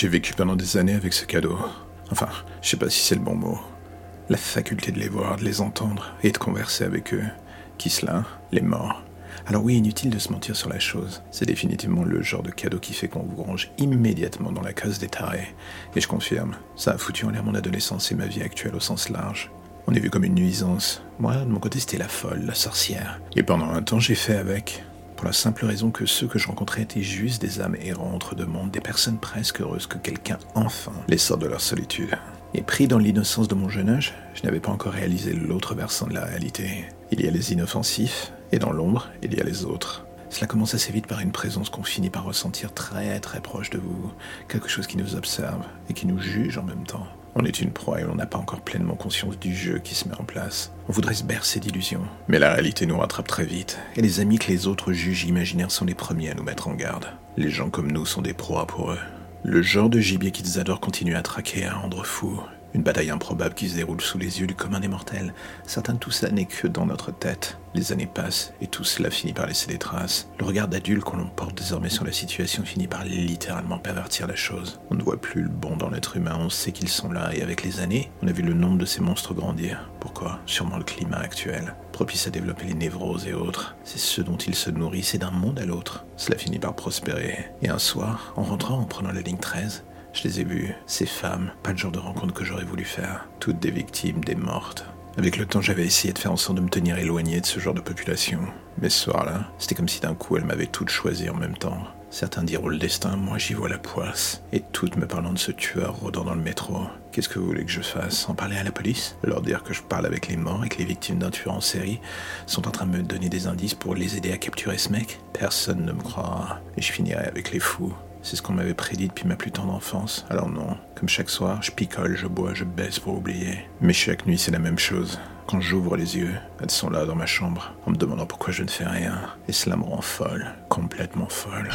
J'ai vécu pendant des années avec ce cadeau. Enfin, je sais pas si c'est le bon mot. La faculté de les voir, de les entendre et de converser avec eux. Qui cela? Les morts. Alors oui, inutile de se mentir sur la chose. C'est définitivement le genre de cadeau qui fait qu'on vous range immédiatement dans la case des tarés. Et je confirme, ça a foutu en l'air mon adolescence et ma vie actuelle au sens large. On est vu comme une nuisance. Moi, de mon côté, c'était la folle, la sorcière. Et pendant un temps, j'ai fait avec. Pour la simple raison que ceux que je rencontrais étaient juste des âmes errants entre deux mondes, des personnes presque heureuses que quelqu'un, enfin, les sort de leur solitude. Et pris dans l'innocence de mon jeune âge, je n'avais pas encore réalisé l'autre versant de la réalité. Il y a les inoffensifs, et dans l'ombre, il y a les autres. Cela commence assez vite par une présence qu'on finit par ressentir très très proche de vous, quelque chose qui nous observe et qui nous juge en même temps. On est une proie et on n'a pas encore pleinement conscience du jeu qui se met en place. On voudrait se bercer d'illusions. Mais la réalité nous rattrape très vite. Et les amis que les autres juges imaginaires sont les premiers à nous mettre en garde. Les gens comme nous sont des proies pour eux. Le genre de gibier qu'ils adorent continue à traquer et à rendre fou. Une bataille improbable qui se déroule sous les yeux du commun des mortels. Certains de tout ça n'est que dans notre tête. Les années passent et tout cela finit par laisser des traces. Le regard d'adulte qu'on porte désormais sur la situation finit par littéralement pervertir la chose. On ne voit plus le bon dans l'être humain, on sait qu'ils sont là et avec les années, on a vu le nombre de ces monstres grandir. Pourquoi? Sûrement le climat actuel, propice à développer les névroses et autres. C'est ce dont ils se nourrissent et d'un monde à l'autre. Cela finit par prospérer. Et un soir, en rentrant en prenant la ligne 13, je les ai vues, ces femmes, pas le genre de rencontre que j'aurais voulu faire. Toutes des victimes, des mortes. Avec le temps, j'avais essayé de faire en sorte de me tenir éloigné de ce genre de population. Mais ce soir-là, c'était comme si d'un coup elles m'avaient toutes choisi en même temps. Certains diront le destin, moi j'y vois la poisse. Et toutes me parlant de ce tueur rôdant dans le métro. Qu'est-ce que vous voulez que je fasse? En parler à la police? Leur dire que je parle avec les morts et que les victimes d'un tueur en série sont en train de me donner des indices pour les aider à capturer ce mec? Personne ne me croira. Et je finirai avec les fous. C'est ce qu'on m'avait prédit depuis ma plus tendre enfance. Alors non, comme chaque soir, je picole, je bois, je baisse pour oublier. Mais chaque nuit, c'est la même chose. Quand j'ouvre les yeux, elles sont là dans ma chambre, en me demandant pourquoi je ne fais rien. Et cela me rend folle, complètement folle.